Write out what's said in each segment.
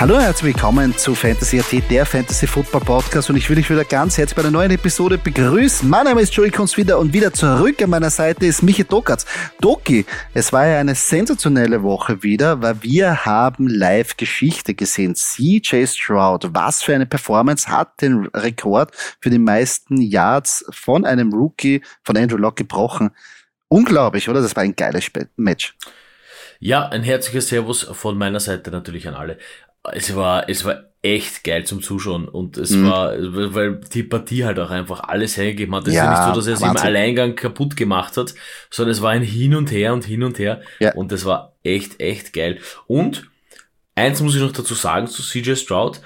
Hallo und herzlich willkommen zu Fantasy AT, der Fantasy Football Podcast und ich will dich wieder ganz herzlich bei einer neuen Episode begrüßen. Mein Name ist Joey wieder und wieder zurück an meiner Seite ist Michi Dokatz. Doki, es war ja eine sensationelle Woche wieder, weil wir haben live Geschichte gesehen. CJ Stroud, was für eine Performance hat den Rekord für die meisten Yards von einem Rookie von Andrew Locke gebrochen. Unglaublich, oder? Das war ein geiles Match. Ja, ein herzliches Servus von meiner Seite natürlich an alle es war, es war echt geil zum Zuschauen und es mhm. war, weil die Partie halt auch einfach alles hergegeben hat. Es ja, ist ja nicht so, dass er es im Alleingang kaputt gemacht hat, sondern es war ein Hin und Her und Hin und Her ja. und es war echt, echt geil. Und eins muss ich noch dazu sagen zu CJ Stroud.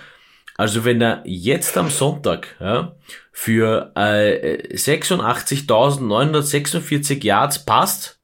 Also wenn er jetzt am Sonntag ja, für äh, 86.946 Yards passt,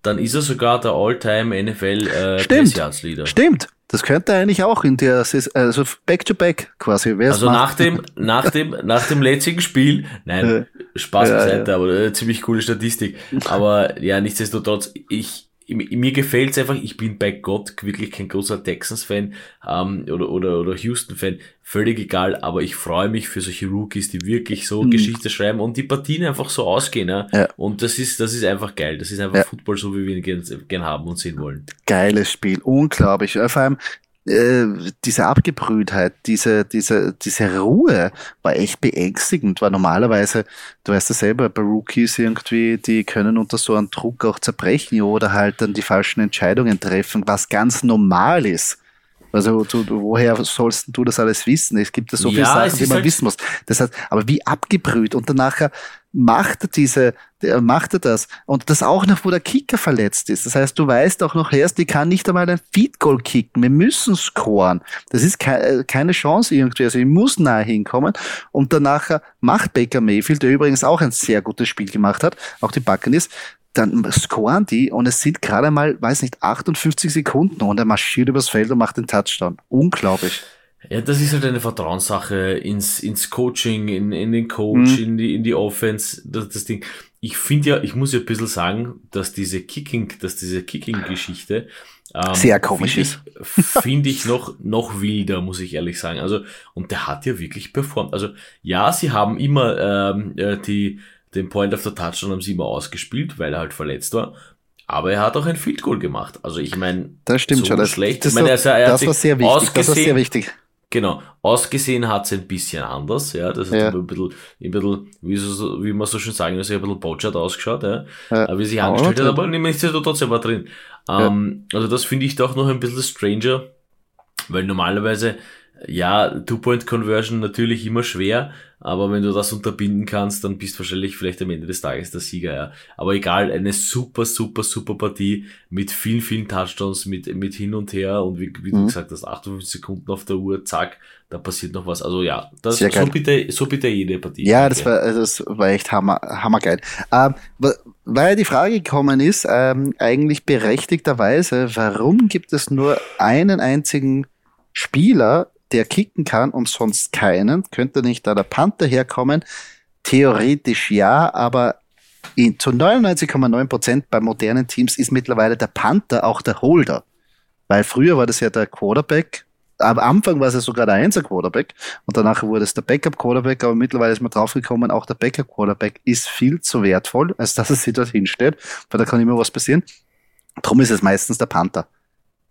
dann ist er sogar der All-Time NFL äh, Stimmt. Leader. Stimmt. Das könnte eigentlich auch in der, also back-to-back quasi. Wer's also nach dem, nach dem, nach dem letzten Spiel, nein, Spaß beiseite, ja, ja. aber äh, ziemlich coole Statistik. Aber ja, nichtsdestotrotz, ich, mir gefällt's einfach, ich bin bei Gott wirklich kein großer Texans-Fan ähm, oder, oder, oder Houston-Fan, völlig egal, aber ich freue mich für solche Rookies, die wirklich so mhm. Geschichte schreiben und die Partien einfach so ausgehen. Ja? ja. Und das ist, das ist einfach geil. Das ist einfach ja. Football, so wie wir ihn gern, gern haben und sehen wollen. Geiles Spiel, unglaublich. Vor allem, äh, diese Abgebrühtheit, diese, diese, diese Ruhe war echt beängstigend, weil normalerweise, du weißt ja selber, bei Rookies irgendwie, die können unter so einem Druck auch zerbrechen oder halt dann die falschen Entscheidungen treffen, was ganz normal ist. Also du, woher sollst du das alles wissen? Es gibt ja so viele Sachen, die man halt wissen muss. Das heißt, aber wie abgebrüht und dann nachher macht er diese, macht er das und das auch noch, wo der Kicker verletzt ist. Das heißt, du weißt auch noch erst, die kann nicht einmal ein Feed Goal kicken. Wir müssen scoren. Das ist keine Chance irgendwie. Also ich muss nahe hinkommen und danach macht Baker Mayfield, der übrigens auch ein sehr gutes Spiel gemacht hat, auch die Buccaneers, dann scoren die und es sind gerade mal, weiß nicht, 58 Sekunden und er marschiert übers Feld und macht den Touchdown. Unglaublich. Ja, das ist halt eine Vertrauenssache ins, ins Coaching, in, in den Coach, mhm. in, die, in die Offense, das, das Ding. Ich finde ja, ich muss ja ein bisschen sagen, dass diese Kicking, dass diese Kicking-Geschichte ähm, sehr komisch ist. Finde ich noch, noch wilder, muss ich ehrlich sagen. Also, und der hat ja wirklich performt. Also, ja, sie haben immer ähm, äh, die, den Point of the Touchdown haben sie immer ausgespielt, weil er halt verletzt war. Aber er hat auch ein Field Goal gemacht. Also ich meine, das stimmt so schon. Das, schlecht. Das, ich meine, er das war sehr wichtig. Das war sehr wichtig. Genau. Ausgesehen hat es ein bisschen anders, ja. Das hat ja. ein bisschen, ein bisschen, wie, so, wie man so schön sagen muss, ein bisschen botschert ausgeschaut, ja. ja. Wie sich angestellt hat, aber nichtsdestotrotz war drin. Ähm, ja. Also das finde ich doch noch ein bisschen stranger, weil normalerweise ja, Two-Point-Conversion natürlich immer schwer, aber wenn du das unterbinden kannst, dann bist du wahrscheinlich vielleicht am Ende des Tages der Sieger, ja. Aber egal, eine super, super, super Partie mit vielen, vielen Touchdowns, mit, mit hin und her und wie, wie mhm. du gesagt hast, 58 Sekunden auf der Uhr, zack, da passiert noch was. Also ja, das, so bitte, so bitte jede Partie. Ja, das war, das war echt hammer, hammergeil. Ähm, weil die Frage gekommen ist, ähm, eigentlich berechtigterweise, warum gibt es nur einen einzigen Spieler der kicken kann und sonst keinen. Könnte nicht da der Panther herkommen? Theoretisch ja, aber in, zu 99,9 Prozent bei modernen Teams ist mittlerweile der Panther auch der Holder. Weil früher war das ja der Quarterback. Am Anfang war es ja sogar der Einser Quarterback und danach wurde es der Backup Quarterback, aber mittlerweile ist man draufgekommen, auch der Backup Quarterback ist viel zu wertvoll, als dass er sich dorthin stellt, weil da kann immer was passieren. Drum ist es meistens der Panther.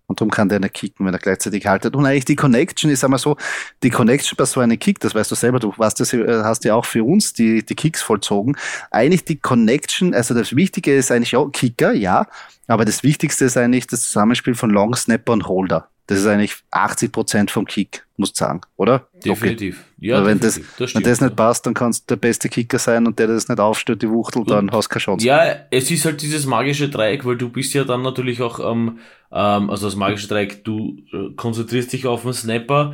Und darum kann der nicht kicken, wenn er gleichzeitig haltet. Und eigentlich die Connection ist einmal so, die Connection bei so einem Kick, das weißt du selber, du warst das, äh, hast ja auch für uns die, die Kicks vollzogen. Eigentlich die Connection, also das Wichtige ist eigentlich auch Kicker, ja, aber das Wichtigste ist eigentlich das Zusammenspiel von Long Snapper und Holder. Das ist eigentlich 80 Prozent vom Kick, muss sagen, oder? Definitiv. Okay. Ja, wenn, definitiv. Das, das stimmt, wenn das nicht passt, dann kannst du der beste Kicker sein und der das nicht aufstellt, die Wuchtel, dann hast du keine Chance. Ja, es ist halt dieses magische Dreieck, weil du bist ja dann natürlich auch, ähm, ähm, also das magische Dreieck, du äh, konzentrierst dich auf den Snapper,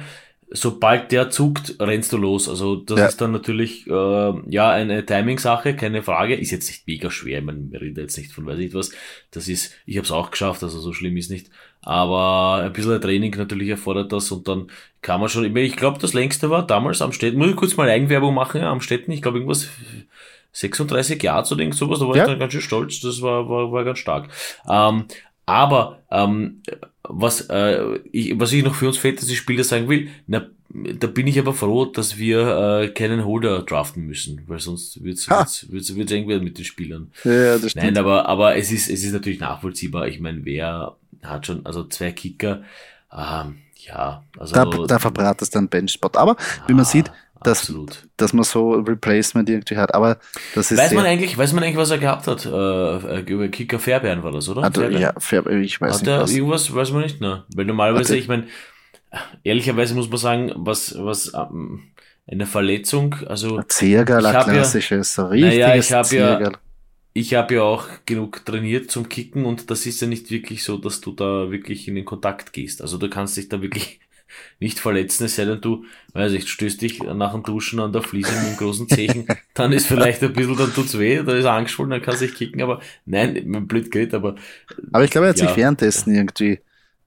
sobald der zuckt, rennst du los. Also das ja. ist dann natürlich äh, ja eine Timing-Sache, keine Frage. Ist jetzt nicht mega schwer, man redet jetzt nicht von weiß nicht was. Das ist, ich habe es auch geschafft, also so schlimm ist nicht. Aber ein bisschen Training natürlich erfordert das und dann kann man schon, ich glaube, das längste war damals am Städten, muss ich kurz mal Eigenwerbung machen, am Städten, ich glaube irgendwas 36 Jahre zu denken, sowas, da war ja. ich dann ganz schön stolz, das war, war, war ganz stark. Ähm, aber ähm, was, äh, ich, was ich noch für uns Fantasy-Spieler sagen will, na, da bin ich aber froh, dass wir äh, keinen Holder draften müssen, weil sonst wird's, wird's, wird's, wird's eng werden mit den Spielern. Ja, das stimmt. Nein, aber, aber es ist, es ist natürlich nachvollziehbar. Ich meine, wer hat schon, also zwei Kicker, ähm, ja, also. Da, da verbratest dann Benchspot. Aber, wie man sieht, dass, dass man so Replacement irgendwie hat. Aber das ist. Weiß man eigentlich, weiß man eigentlich, was er gehabt hat? Äh, über Kicker Fairbairn war das, oder? Also, Fairbairn? ja, Fairbairn, ich weiß hat nicht. Er was. Irgendwas weiß man nicht, ne? Weil normalerweise, ich meine, ehrlicherweise muss man sagen, was, was ähm, eine Verletzung, also. Ziergal, ein klassisches, ja, so richtiges naja, ich habe ja, ich habe ja auch genug trainiert zum Kicken und das ist ja nicht wirklich so, dass du da wirklich in den Kontakt gehst. Also du kannst dich da wirklich nicht verletzen, es sei denn du, weiß ich, stößt dich nach dem Duschen an der Fliese mit einem großen Zechen, dann ist vielleicht ein bisschen, dann tut's weh, da ist er angeschwollen, dann kannst du dich kicken, aber nein, blöd geht, aber. Aber ich glaube, er hat ja. sich währenddessen irgendwie,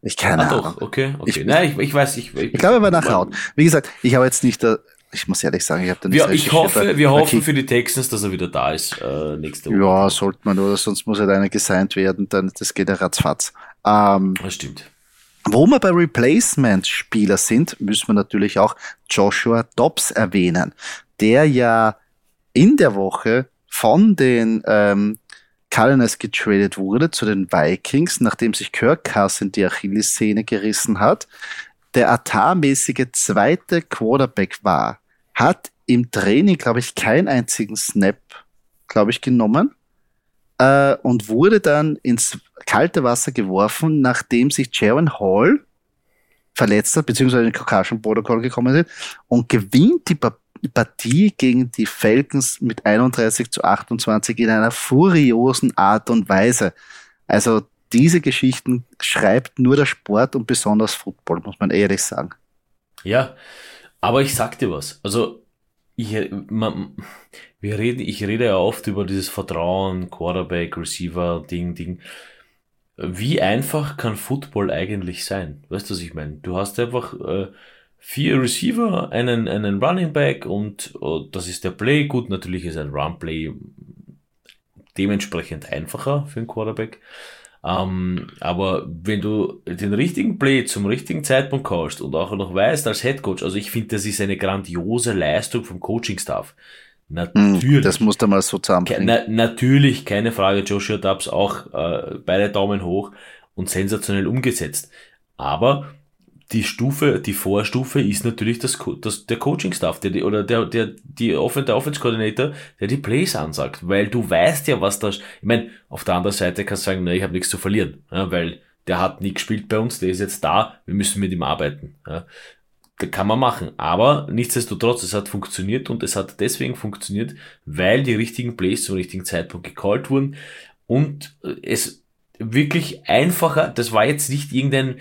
ich keine ah, Ahnung. Doch, okay, okay. Ich, nein, ich, ich weiß, ich, ich, ich glaube, er war nach Haut. Wie gesagt, ich habe jetzt nicht, ich muss ehrlich sagen, ich habe dann nicht. ich hoffe, wir hoffen für die Texans, dass er wieder da ist äh, nächste Woche. Ja, sollte man, oder sonst muss halt einer gesigned werden, dann das geht ja ratzfatz. Ähm, das stimmt. Wo wir bei Replacement-Spieler sind, müssen wir natürlich auch Joshua Dobbs erwähnen, der ja in der Woche von den ähm, Cardinals getradet wurde zu den Vikings, nachdem sich Kirk Cousin die Achillessehne gerissen hat. Der atarmäßige zweite Quarterback war, hat im Training, glaube ich, keinen einzigen Snap, glaube ich, genommen äh, und wurde dann ins kalte Wasser geworfen, nachdem sich Jaron Hall verletzt hat, beziehungsweise in den Caucasian Protocol gekommen ist und gewinnt die Partie gegen die Falcons mit 31 zu 28 in einer furiosen Art und Weise. Also diese Geschichten schreibt nur der Sport und besonders Football, muss man ehrlich sagen. Ja, aber ich sag dir was. Also ich, man, wir reden, ich rede ja oft über dieses Vertrauen, Quarterback, Receiver, Ding, Ding. Wie einfach kann Football eigentlich sein? Weißt du, was ich meine? Du hast einfach äh, vier Receiver, einen, einen Running Back und oh, das ist der Play. Gut, natürlich ist ein Run Play dementsprechend einfacher für einen Quarterback. Ähm, aber wenn du den richtigen Play zum richtigen Zeitpunkt kaufst und auch noch weißt als Head Coach, also ich finde, das ist eine grandiose Leistung vom Coaching-Staff. Natürlich. Das musst du mal so zusammenbringen. Na, natürlich, keine Frage. Joshua Dubs auch äh, beide Daumen hoch und sensationell umgesetzt. Aber die Stufe, die Vorstufe ist natürlich das, das der Coaching-Staff, der oder der, der, die Offen, der Offense-Coordinator, der die Plays ansagt, weil du weißt ja, was da, ich meine, auf der anderen Seite kannst du sagen, ne, ich habe nichts zu verlieren, ja, weil der hat nie gespielt bei uns, der ist jetzt da, wir müssen mit ihm arbeiten. Ja kann man machen. Aber nichtsdestotrotz, es hat funktioniert und es hat deswegen funktioniert, weil die richtigen Plays zum richtigen Zeitpunkt gecallt wurden und es wirklich einfacher, das war jetzt nicht irgendein,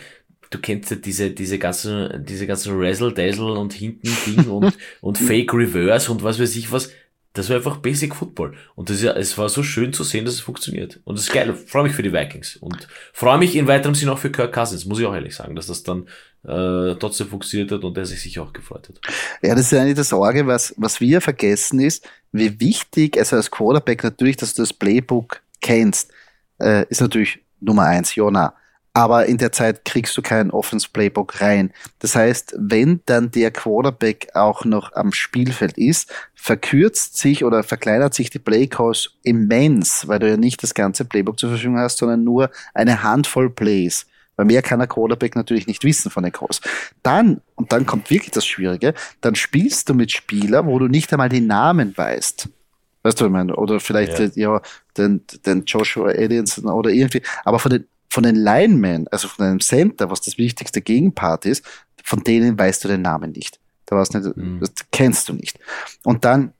du kennst ja diese, diese ganzen, diese ganzen Razzle-Dazzle und hinten Ding und, und Fake Reverse und was weiß ich was. Das war einfach Basic Football. Und das, ja, es war so schön zu sehen, dass es funktioniert. Und das ist geil. Ich freue mich für die Vikings. Und freue mich in weiterem Sinne auch für Kirk Cousins, muss ich auch ehrlich sagen, dass das dann äh, trotzdem funktioniert hat und der sich sicher auch gefreut hat. Ja, das ist eigentlich das Sorge, was, was wir vergessen ist, wie wichtig, also als Quarterback natürlich, dass du das Playbook kennst, äh, ist natürlich Nummer eins, Jona aber in der Zeit kriegst du kein Offense Playbook rein. Das heißt, wenn dann der Quarterback auch noch am Spielfeld ist, verkürzt sich oder verkleinert sich die Playcalls immens, weil du ja nicht das ganze Playbook zur Verfügung hast, sondern nur eine Handvoll Plays. Weil mehr kann der Quarterback natürlich nicht wissen von den Calls. Dann, und dann kommt wirklich das Schwierige, dann spielst du mit Spielern, wo du nicht einmal die Namen weißt. Weißt du, was ich meine? Oder vielleicht ja, ja den, den Joshua Aliens oder irgendwie, aber von den von den Linemen, also von einem Center, was das wichtigste Gegenpart ist, von denen weißt du den Namen nicht. Da war's nicht, mhm. Das kennst du nicht. Und dann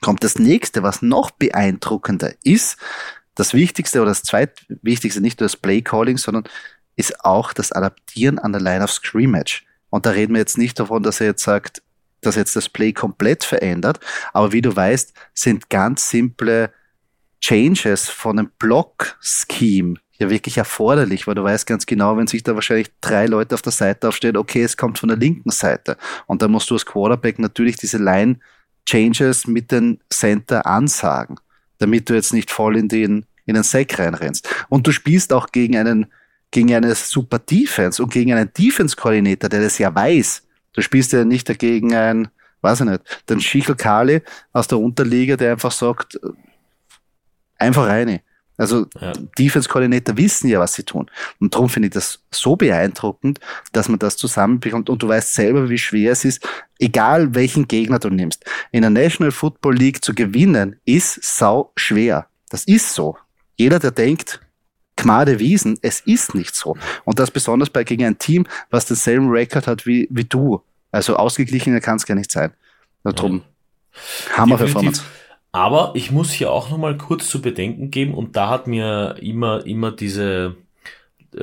kommt das nächste, was noch beeindruckender ist. Das Wichtigste oder das zweitwichtigste, nicht nur das Play Calling, sondern ist auch das Adaptieren an der Line of Scrimmage. Und da reden wir jetzt nicht davon, dass er jetzt sagt, dass jetzt das Play komplett verändert. Aber wie du weißt, sind ganz simple Changes von einem Block-Scheme ja wirklich erforderlich, weil du weißt ganz genau, wenn sich da wahrscheinlich drei Leute auf der Seite aufstehen, okay, es kommt von der linken Seite. Und dann musst du als Quarterback natürlich diese Line Changes mit den Center ansagen, damit du jetzt nicht voll in den, in den Sack reinrennst. Und du spielst auch gegen einen gegen eine super Defense und gegen einen Defense-Koordinator, der das ja weiß. Du spielst ja nicht dagegen ein, weiß ich nicht, den Schichel Kali aus der Unterliga, der einfach sagt, einfach rein. Also ja. Defense-Koordinator wissen ja, was sie tun. Und darum finde ich das so beeindruckend, dass man das zusammenbekommt. Und du weißt selber, wie schwer es ist, egal welchen Gegner du nimmst. In der National Football League zu gewinnen, ist sau schwer. Das ist so. Jeder, der denkt, Gmade Wiesen, es ist nicht so. Und das besonders bei gegen ein Team, was denselben Rekord hat wie, wie du. Also ausgeglichener kann es gar nicht sein. Darum, ja. Hammer-Performance. Aber ich muss hier auch nochmal kurz zu bedenken geben und da hat mir immer, immer diese, äh,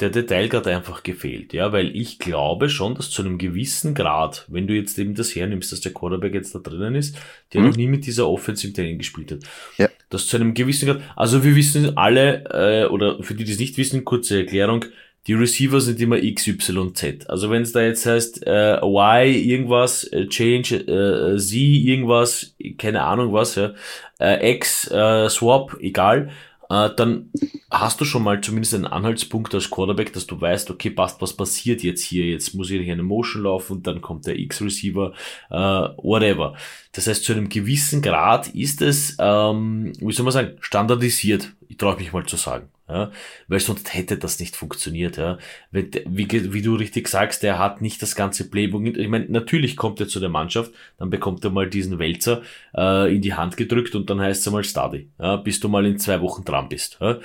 der Detailgrad einfach gefehlt, ja, weil ich glaube schon, dass zu einem gewissen Grad, wenn du jetzt eben das hernimmst, dass der Quarterback jetzt da drinnen ist, der mhm. noch nie mit dieser Offense im Training gespielt hat, ja. dass zu einem gewissen Grad, also wir wissen alle, äh, oder für die, die es nicht wissen, kurze Erklärung, die Receiver sind immer X, Y, Z. Also wenn es da jetzt heißt äh, Y irgendwas, äh, Change, äh, Z irgendwas, keine Ahnung was, ja, äh, X, äh, Swap, egal, äh, dann hast du schon mal zumindest einen Anhaltspunkt als Quarterback, dass du weißt, okay, passt, was passiert jetzt hier? Jetzt muss ich eine Motion laufen und dann kommt der X-Receiver, äh, whatever. Das heißt, zu einem gewissen Grad ist es, ähm, wie soll man sagen, standardisiert. Ich traue mich mal zu sagen. Ja, weil sonst hätte das nicht funktioniert. Ja. Wie, wie du richtig sagst, der hat nicht das ganze Playbook. Ich meine, natürlich kommt er zu der Mannschaft, dann bekommt er mal diesen Wälzer äh, in die Hand gedrückt und dann heißt es einmal Study, ja, bis du mal in zwei Wochen dran bist. Ja.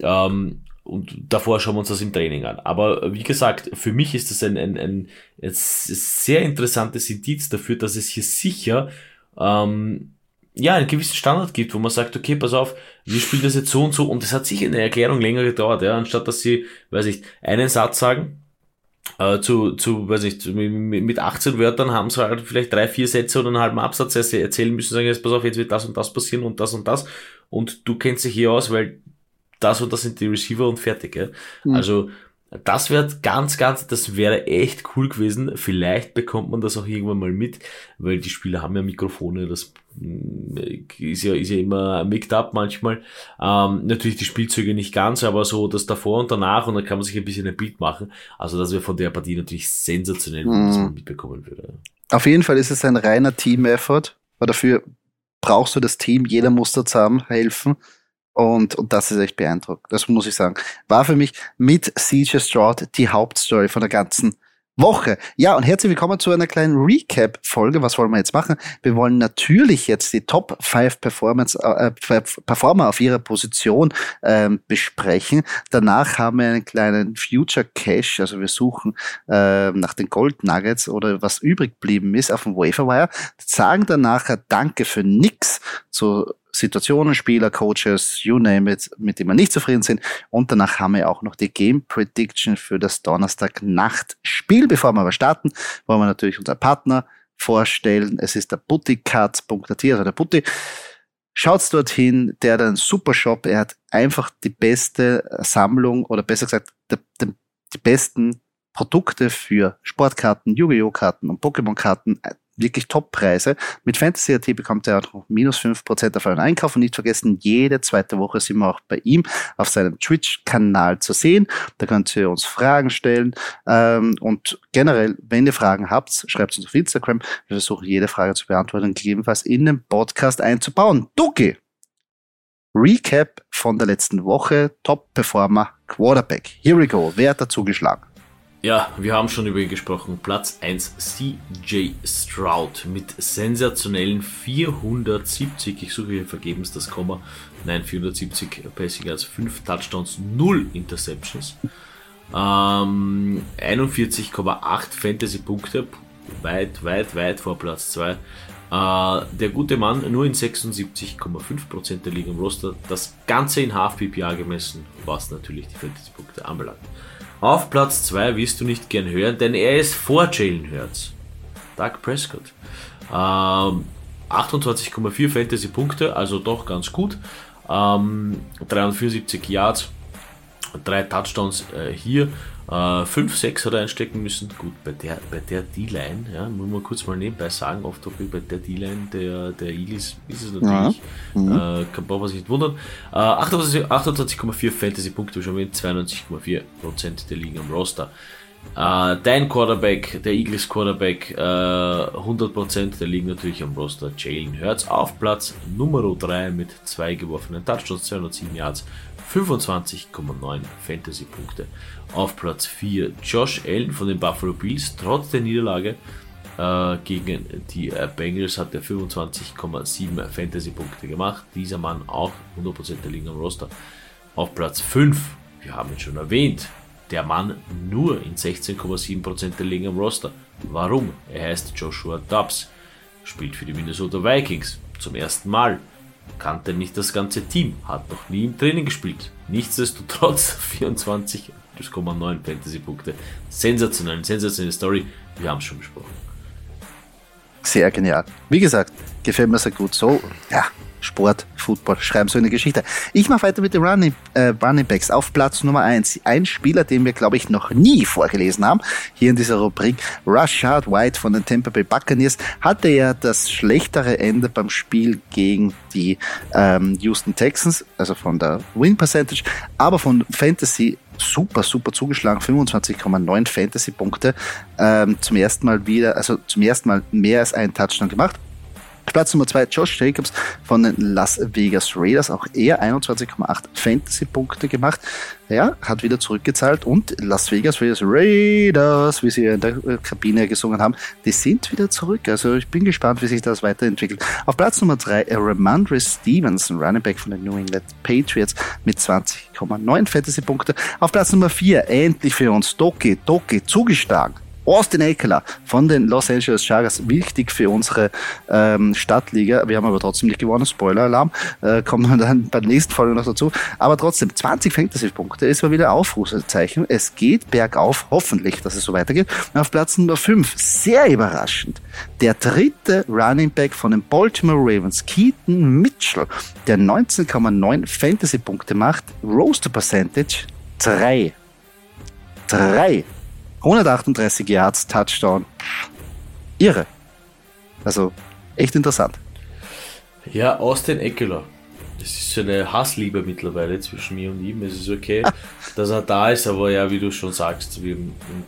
Ähm, und davor schauen wir uns das im Training an. Aber wie gesagt, für mich ist das ein, ein, ein, ein sehr interessantes Indiz dafür, dass es hier sicher ähm, ja, einen gewissen Standard gibt, wo man sagt, okay, pass auf, wir spielen das jetzt so und so und es hat sicher eine Erklärung länger gedauert, ja, anstatt dass sie, weiß ich, einen Satz sagen, äh, zu, zu, weiß ich, mit 18 Wörtern haben sie halt vielleicht drei, vier Sätze oder einen halben Absatz erzählen müssen, sagen, jetzt pass auf, jetzt wird das und das passieren und das und das und du kennst dich hier aus, weil das und das sind die Receiver und fertig, ja. Mhm. Also, das wäre ganz, ganz, das wäre echt cool gewesen. Vielleicht bekommt man das auch irgendwann mal mit, weil die Spieler haben ja Mikrofone, das ist ja, ist ja immer mixed up manchmal. Ähm, natürlich die Spielzüge nicht ganz, aber so das davor und danach und dann kann man sich ein bisschen ein Bild machen. Also das wäre von der Partie natürlich sensationell, wenn man mitbekommen würde. Auf jeden Fall ist es ein reiner Team-Effort, aber dafür brauchst du das Team, jeder muss da zusammen helfen. Und, und das ist echt beeindruckend. Das muss ich sagen. War für mich mit CJ Stroud die Hauptstory von der ganzen Woche. Ja, und herzlich willkommen zu einer kleinen Recap-Folge. Was wollen wir jetzt machen? Wir wollen natürlich jetzt die Top 5 Performance, äh, Performer auf ihrer Position ähm, besprechen. Danach haben wir einen kleinen Future Cache, also wir suchen äh, nach den Gold Nuggets oder was übrig geblieben ist auf dem Waferwire. Sagen danach Danke für nix zu Situationen, Spieler, Coaches, you name it, mit denen wir nicht zufrieden sind. Und danach haben wir auch noch die Game Prediction für das Donnerstag-Nacht-Spiel. Bevor wir aber starten, wollen wir natürlich unser Partner vorstellen. Es ist der butticards.at, also der Butti. Schaut's dorthin, der hat einen super Shop. Er hat einfach die beste Sammlung oder besser gesagt, die, die, die besten Produkte für Sportkarten, Yu-Gi-Oh! Karten und Pokémon-Karten wirklich Top-Preise. Mit Fantasy AT bekommt er auch minus fünf Prozent auf euren Einkauf und nicht vergessen, jede zweite Woche sind wir auch bei ihm auf seinem Twitch-Kanal zu sehen. Da könnt ihr uns Fragen stellen ähm, und generell, wenn ihr Fragen habt, schreibt uns auf Instagram. Wir versuchen jede Frage zu beantworten und gegebenenfalls in den Podcast einzubauen. Duki! Recap von der letzten Woche. Top-Performer Quarterback. Here we go. Wer hat dazu geschlagen? Ja, wir haben schon über ihn gesprochen. Platz 1 CJ Stroud mit sensationellen 470. Ich suche hier vergebens das Komma. Nein, 470 Passing als 5 Touchdowns, 0 Interceptions. Ähm, 41,8 Fantasy-Punkte. Weit, weit, weit vor Platz 2. Äh, der gute Mann nur in 76,5% der Liga im Roster. Das Ganze in Half-PPA gemessen, was natürlich die Fantasy-Punkte anbelangt. Auf Platz 2 wirst du nicht gern hören, denn er ist vor Jalen Hurts. Doug Prescott. Ähm, 28,4 Fantasy-Punkte, also doch ganz gut. Ähm, 374 Yards, drei Touchdowns äh, hier. Äh, 5, 6 hat er einstecken müssen. Gut, bei der, bei der D-Line, ja, muss man kurz mal nebenbei sagen, oft bei der D-Line der, der Eagles ist es natürlich, ja. mhm. äh, kann man sich nicht wundern. Äh, 28,4 Fantasy-Punkte, schon mit 92,4% der liegen am Roster. Uh, dein Quarterback, der Eagles Quarterback, uh, 100%, der liegt natürlich am Roster Jalen Hurts auf Platz Nummer 3 mit zwei geworfenen Touchdowns, 207 Yards, 25,9 Fantasy-Punkte. Auf Platz 4 Josh Allen von den Buffalo Bills, trotz der Niederlage uh, gegen die Bengals hat er 25,7 Fantasy-Punkte gemacht. Dieser Mann auch 100% der liegen am Roster. Auf Platz 5, wir haben ihn schon erwähnt, der Mann nur in 16,7% der Ligen am Roster. Warum? Er heißt Joshua Dobbs, spielt für die Minnesota Vikings zum ersten Mal. Kannte nicht das ganze Team, hat noch nie im Training gespielt. Nichtsdestotrotz 24,9 Fantasy-Punkte. Sensationell, sensationelle Story. Wir haben es schon besprochen. Sehr genial. Wie gesagt, gefällt mir sehr gut. So, ja, Sport, Football, schreiben so eine Geschichte. Ich mache weiter mit den Running, äh, Running Backs auf Platz Nummer eins. Ein Spieler, den wir, glaube ich, noch nie vorgelesen haben, hier in dieser Rubrik, Rashad White von den Tampa Bay Buccaneers, hatte ja das schlechtere Ende beim Spiel gegen die ähm, Houston Texans, also von der Win Percentage, aber von Fantasy super, super zugeschlagen, 25,9 Fantasy-Punkte, ähm, zum ersten Mal wieder, also zum ersten Mal mehr als einen Touchdown gemacht. Platz Nummer 2 Josh Jacobs von den Las Vegas Raiders, auch er 21,8 Fantasy-Punkte gemacht. Ja, hat wieder zurückgezahlt und Las Vegas Raiders, Raiders, wie sie in der äh, Kabine gesungen haben, die sind wieder zurück. Also ich bin gespannt, wie sich das weiterentwickelt. Auf Platz Nummer 3 Ramondre Stevenson, Running Back von den New England Patriots mit 20,9 Fantasy-Punkte. Auf Platz Nummer 4 endlich für uns Doki, Doki zugeschlagen Austin Eckler von den Los Angeles Chargers, wichtig für unsere ähm, Stadtliga. Wir haben aber trotzdem nicht gewonnen, Spoiler-Alarm, äh, kommen wir dann bei der nächsten Folge noch dazu. Aber trotzdem, 20 Fantasy-Punkte ist mal wieder Aufrufezeichen. Es geht bergauf, hoffentlich, dass es so weitergeht. auf Platz Nummer 5, sehr überraschend, der dritte Running Back von den Baltimore Ravens, Keaton Mitchell, der 19,9 Fantasy-Punkte macht, Roaster Percentage 3. 3. 138 Yards, Touchdown. Irre. Also, echt interessant. Ja, Austin Eckler. Das ist so eine Hassliebe mittlerweile zwischen mir und ihm. Es ist okay, dass er da ist, aber ja, wie du schon sagst, wir,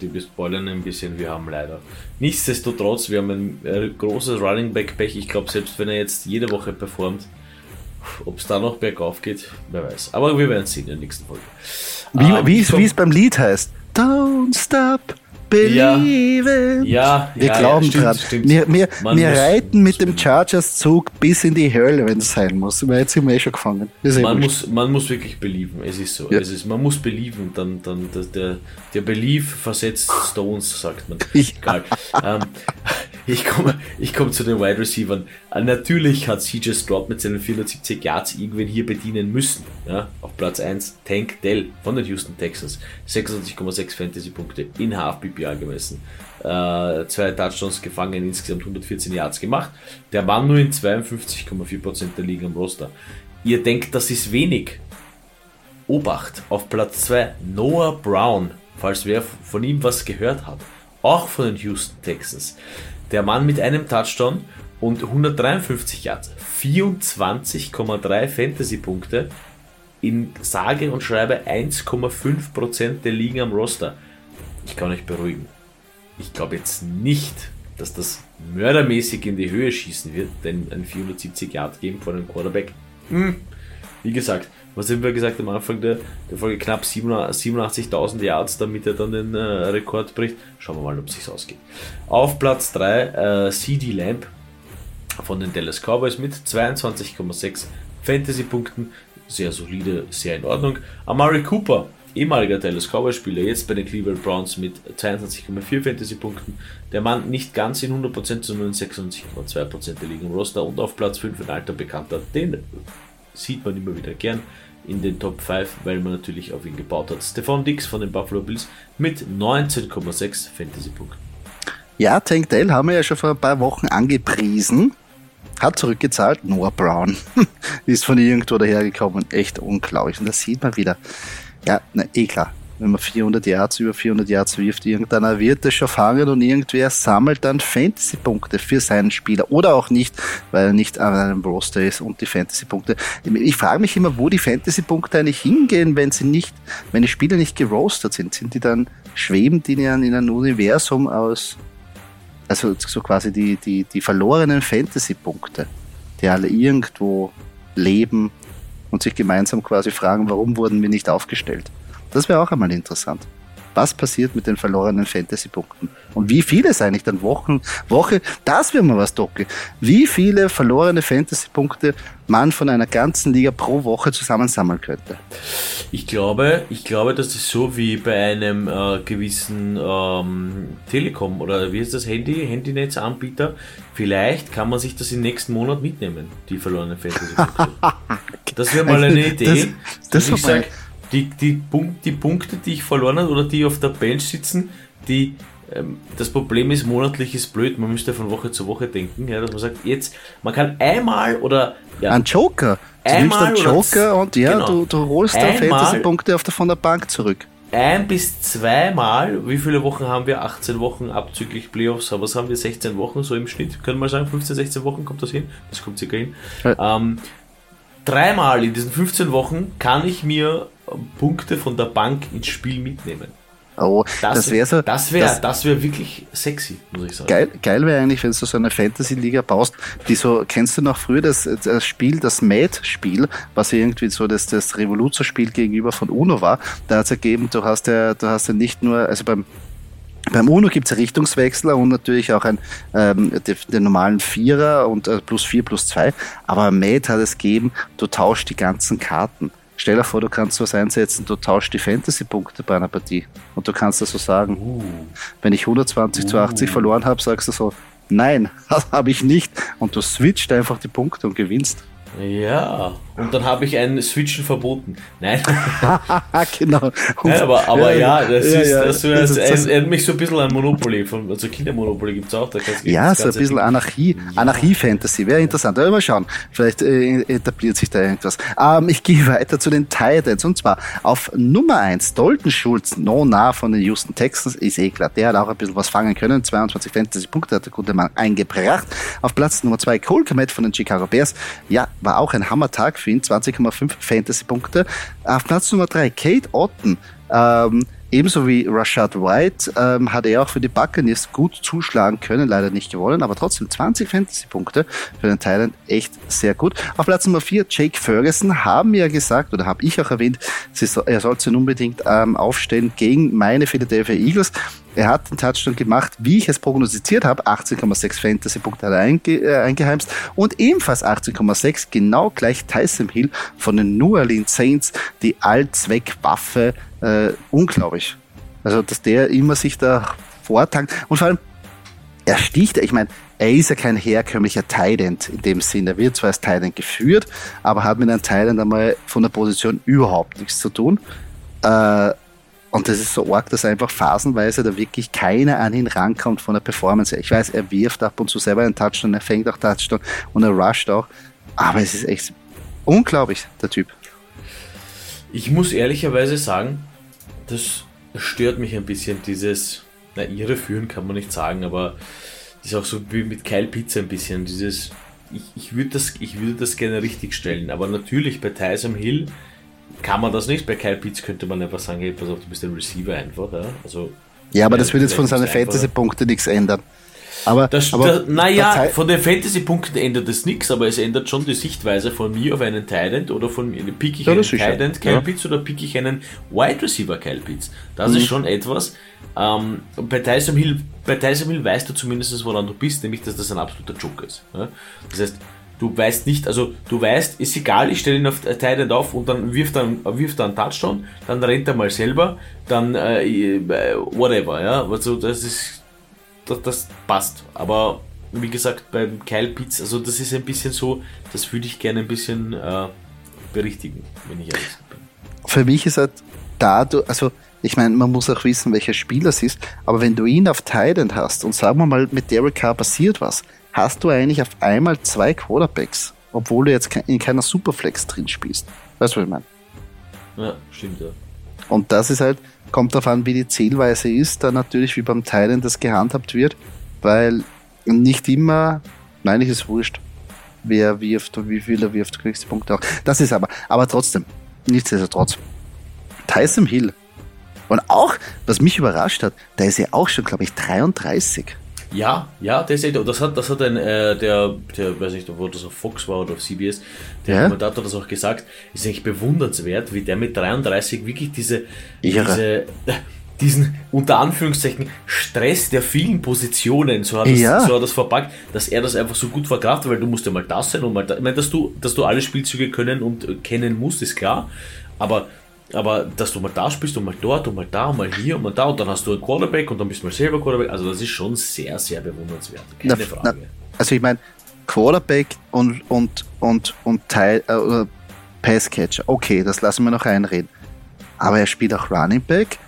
die spoilern ein bisschen, wir haben leider. Nichtsdestotrotz, wir haben ein, großes Running Back Pech. Ich glaube, selbst wenn er jetzt jede Woche performt, ob es da noch bergauf geht, wer weiß. Aber wir werden es sehen in der nächsten Folge. Wie, ähm, wie es beim Lied heißt. Don't stop believing. Ja, ja wir ja, glauben ja, stimmt, dran. Stimmt. Wir, wir, wir reiten mit dem Chargers-Zug bis in die Hölle, wenn es sein muss. Jetzt sind wir eh schon gefangen. Man muss, man muss wirklich belieben. Es ist so. Es ist, man muss belieben. Dann, dann, der, der Belief versetzt Stones, sagt man. Egal. ähm, ich komme ich komm zu den Wide Receivers. Äh, natürlich hat CJ Stroud mit seinen 470 Yards irgendwen hier bedienen müssen. Ja, auf Platz 1 Tank Dell von den Houston Texans. 26,6 Fantasy-Punkte in Half-PPA gemessen. Äh, zwei Touchdowns gefangen, insgesamt 114 Yards gemacht. Der Mann nur in 52,4% der Liga am Roster. Ihr denkt, das ist wenig. Obacht, auf Platz 2 Noah Brown, falls wer von ihm was gehört hat. Auch von den Houston Texans. Der Mann mit einem Touchdown und 153 Yards, 24,3 Fantasy-Punkte in sage und schreibe 1,5% der Ligen am Roster. Ich kann euch beruhigen. Ich glaube jetzt nicht, dass das mördermäßig in die Höhe schießen wird, denn ein 470 Yard geben von einem Quarterback. Hm. Wie gesagt, was haben wir gesagt am Anfang der, der Folge? Knapp 87.000 Yards, damit er dann den äh, Rekord bricht. Schauen wir mal, ob es sich ausgeht. Auf Platz 3 äh, CD Lamp von den Dallas Cowboys mit 22,6 Fantasy-Punkten. Sehr solide, sehr in Ordnung. Amari Cooper, ehemaliger Dallas Cowboys-Spieler, jetzt bei den Cleveland Browns mit 22,4 Fantasy-Punkten. Der Mann nicht ganz in 100%, sondern in 96,2% der Liga im Roster und auf Platz 5 ein alter Bekannter, den sieht man immer wieder gern in den Top 5, weil man natürlich auf ihn gebaut hat. Stefan Dix von den Buffalo Bills mit 19,6 Fantasy-Punkten. Ja, Tank Dell haben wir ja schon vor ein paar Wochen angepriesen. Hat zurückgezahlt. Noah Brown ist von irgendwo dahergekommen. Echt unglaublich. Und das sieht man wieder. Ja, na, eh klar. wenn man 400 Yards, über 400 Yards wirft, irgendeiner wird es schon fangen und irgendwer sammelt dann Fantasy-Punkte für seinen Spieler oder auch nicht, weil er nicht an einem Roster ist und die Fantasy-Punkte. Ich frage mich immer, wo die Fantasy-Punkte eigentlich hingehen, wenn sie nicht, wenn die Spieler nicht gerostet sind. Sind die dann, schweben die in einem Universum aus, also so quasi die, die, die verlorenen Fantasy-Punkte, die alle irgendwo leben und sich gemeinsam quasi fragen, warum wurden wir nicht aufgestellt? Das wäre auch einmal interessant. Was passiert mit den verlorenen Fantasy-Punkten? Und wie viele es eigentlich dann Wochen, Woche, das wäre mal was, Docke. Wie viele verlorene Fantasy-Punkte man von einer ganzen Liga pro Woche zusammensammeln könnte? Ich glaube, ich glaube, das ist so wie bei einem äh, gewissen ähm, Telekom oder wie ist das Handy, Handynetzanbieter. Vielleicht kann man sich das im nächsten Monat mitnehmen, die verlorenen Fantasy-Punkte. das wäre mal eine Idee. Das, das ich sage, die, die, die Punkte, die ich verloren habe oder die auf der Bench sitzen, die ähm, das Problem ist, monatlich ist blöd, man müsste von Woche zu Woche denken, ja, dass man sagt, jetzt, man kann einmal oder ja, ein Joker. Du einmal nimmst einen Joker und ja, genau, du, du holst da Fantasy-Punkte von der Bank zurück. Ein bis zweimal, wie viele Wochen haben wir? 18 Wochen abzüglich Playoffs, aber was haben wir? 16 Wochen so im Schnitt? Können wir mal sagen, 15, 16 Wochen kommt das hin? Das kommt circa hin. Ja. Ähm, dreimal in diesen 15 Wochen kann ich mir Punkte von der Bank ins Spiel mitnehmen. Oh, das, das wäre so. Das wäre das, wär wirklich sexy, muss ich sagen. Geil, geil wäre eigentlich, wenn du so eine Fantasy-Liga baust, die so, kennst du noch früher das, das Spiel, das Mad-Spiel, was irgendwie so das, das Revoluzer-Spiel gegenüber von UNO war. Da hat es ergeben, du hast ja, du hast ja nicht nur, also beim beim UNO gibt es Richtungswechsler und natürlich auch ein, ähm, den, den normalen Vierer und äh, plus vier plus zwei. Aber Mad hat es gegeben, du tauschst die ganzen Karten. Stell dir vor, du kannst was einsetzen, du tauschst die Fantasy-Punkte bei einer Partie. Und du kannst das so sagen. Uh. Wenn ich 120 uh. zu 80 verloren habe, sagst du so, nein, das habe ich nicht. Und du switcht einfach die Punkte und gewinnst. Ja, und dann habe ich ein Switchen verboten. Nein. genau. Nein, aber, aber ja, das ja, ist, ja, das, das, das erinnert mich so ein bisschen an Monopoly. Von, also Kindermonopoly gibt es auch. Da ja, so ein bisschen Anarchie, ja. Anarchie-Fantasy. Wäre interessant. Aber mal schauen. Vielleicht äh, etabliert sich da irgendwas. Ähm, ich gehe weiter zu den Titans. Und zwar auf Nummer 1, Dalton Schulz, no nah von den Houston Texans, ist eh klar. Der hat auch ein bisschen was fangen können. 22 Fantasy-Punkte hat der gute Mann eingebracht. Auf Platz Nummer 2, Cole Komet von den Chicago Bears. Ja, war auch ein Hammertag für ihn, 20,5 Fantasy-Punkte. Auf Platz Nummer 3, Kate Otten. Ähm, Ebenso wie Rashad White ähm, hat er auch für die Buccaneers gut zuschlagen können, leider nicht gewonnen, aber trotzdem 20 Fantasy-Punkte für den Thailand echt sehr gut. Auf Platz Nummer 4 Jake Ferguson haben ja gesagt, oder habe ich auch erwähnt, so, er sollte unbedingt ähm, aufstellen gegen meine Philadelphia Eagles. Er hat den Touchdown gemacht, wie ich es prognostiziert habe. 18,6 Fantasy-Punkte hat er einge äh, eingeheimst. Und ebenfalls 18,6, genau gleich Tyson Hill von den New Orleans Saints, die Allzweckwaffe. Äh, unglaublich. Also, dass der immer sich da vortankt. Und vor allem, er sticht, ich meine, er ist ja kein herkömmlicher Tident in dem Sinne. Er wird zwar als Tident geführt, aber hat mit einem Tident einmal von der Position überhaupt nichts zu tun. Äh, und das ist so arg, dass einfach phasenweise da wirklich keiner an ihn rankommt von der Performance. Ich weiß, er wirft ab und zu selber einen Touchdown, er fängt auch Touchdown und er rusht auch. Aber es ist echt unglaublich, der Typ. Ich muss ehrlicherweise sagen, das stört mich ein bisschen, dieses, na, ihre führen kann man nicht sagen, aber das ist auch so wie mit Kyle Pizza ein bisschen, dieses, ich, ich würde das, ich würde das gerne richtig stellen, aber natürlich bei Tyson Hill kann man das nicht. Bei Kyle Pitts könnte man einfach sagen, hey, pass auf, du bist ein Receiver einfach. Ja, also, ja aber das würde jetzt von seinen Fantasy-Punkten nichts ändern. Aber, das, aber naja, von den Fantasy-Punkten ändert es nichts, aber es ändert schon die Sichtweise von mir auf einen Tident oder von mir, pick ich ja, einen Tident Kyle ja. Pitts oder pick ich einen Wide Receiver Kyle Pitts. Das mhm. ist schon etwas. Ähm, bei, Tyson Hill, bei Tyson Hill weißt du zumindest, woran du bist, nämlich, dass das ein absoluter Joker ist. Ja? Das heißt, du weißt nicht, also du weißt, ist egal, ich stelle ihn auf Tight auf und dann wirft er, wirft er einen Touchdown, dann rennt er mal selber, dann äh, whatever, ja, also das ist, das, das passt, aber wie gesagt, beim Kyle Pitts, also das ist ein bisschen so, das würde ich gerne ein bisschen äh, berichtigen, wenn ich ehrlich bin. Für mich ist halt da, also ich meine, man muss auch wissen, welcher Spieler es ist, aber wenn du ihn auf Titan hast und sagen wir mal, mit Derek Carr passiert was, hast du eigentlich auf einmal zwei Quarterbacks, obwohl du jetzt in keiner Superflex drin spielst. Weißt du, was ich meine? Ja, stimmt, ja. Und das ist halt, kommt darauf an, wie die Zählweise ist, dann natürlich wie beim Teilen das gehandhabt wird, weil nicht immer, nein, ist wurscht, wer wirft und wie viel er wirft, kriegst du Punkte auch. Das ist aber, aber trotzdem, nichtsdestotrotz. Tyson Hill. Und auch, was mich überrascht hat, der ist ja auch schon, glaube ich, 33. Ja, ja, das, das hat, das hat ein, äh, der, der, weiß nicht, wo das auf Fox war oder auf CBS, der ja? Kommentator hat das auch gesagt, ist eigentlich bewundernswert, wie der mit 33 wirklich diese, diese, diesen, unter Anführungszeichen, Stress der vielen Positionen, so hat, das, ja. so hat das verpackt, dass er das einfach so gut verkraftet, weil du musst ja mal das sein und mal das. Ich meine, dass du, dass du alle Spielzüge können und kennen musst, ist klar, aber aber dass du mal da spielst und mal dort und mal da und mal hier und mal da und dann hast du einen Quarterback und dann bist du mal selber Quarterback. Also das ist schon sehr, sehr bewundernswert. Keine na, Frage. Na, also ich meine, Quarterback und, und, und, und Teil, äh, Passcatcher, okay, das lassen wir noch einreden. Aber er spielt auch Running Back,